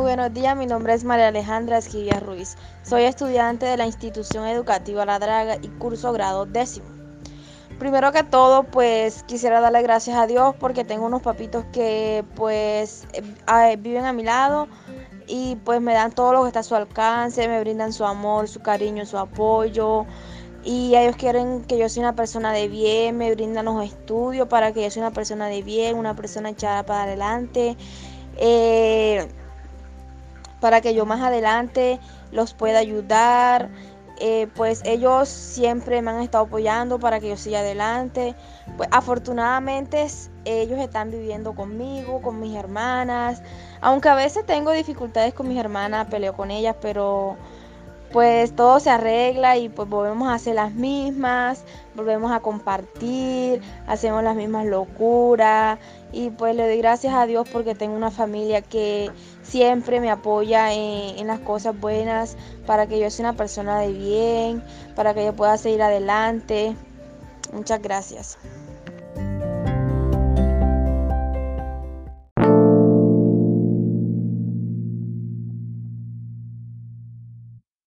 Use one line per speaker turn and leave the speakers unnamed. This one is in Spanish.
Buenos días, mi nombre es María Alejandra Esquivia Ruiz. Soy estudiante de la institución educativa La Draga y curso grado décimo. Primero que todo, pues quisiera darle gracias a Dios porque tengo unos papitos que pues eh, viven a mi lado y pues me dan todo lo que está a su alcance, me brindan su amor, su cariño, su apoyo y ellos quieren que yo sea una persona de bien, me brindan los estudios para que yo sea una persona de bien, una persona echada para adelante. Eh, para que yo más adelante los pueda ayudar. Eh, pues ellos siempre me han estado apoyando para que yo siga adelante. Pues afortunadamente ellos están viviendo conmigo, con mis hermanas. Aunque a veces tengo dificultades con mis hermanas, peleo con ellas, pero pues todo se arregla y pues volvemos a hacer las mismas, volvemos a compartir, hacemos las mismas locuras y pues le doy gracias a Dios porque tengo una familia que siempre me apoya en, en, las cosas buenas para que yo sea una persona de bien, para que yo pueda seguir adelante. Muchas gracias.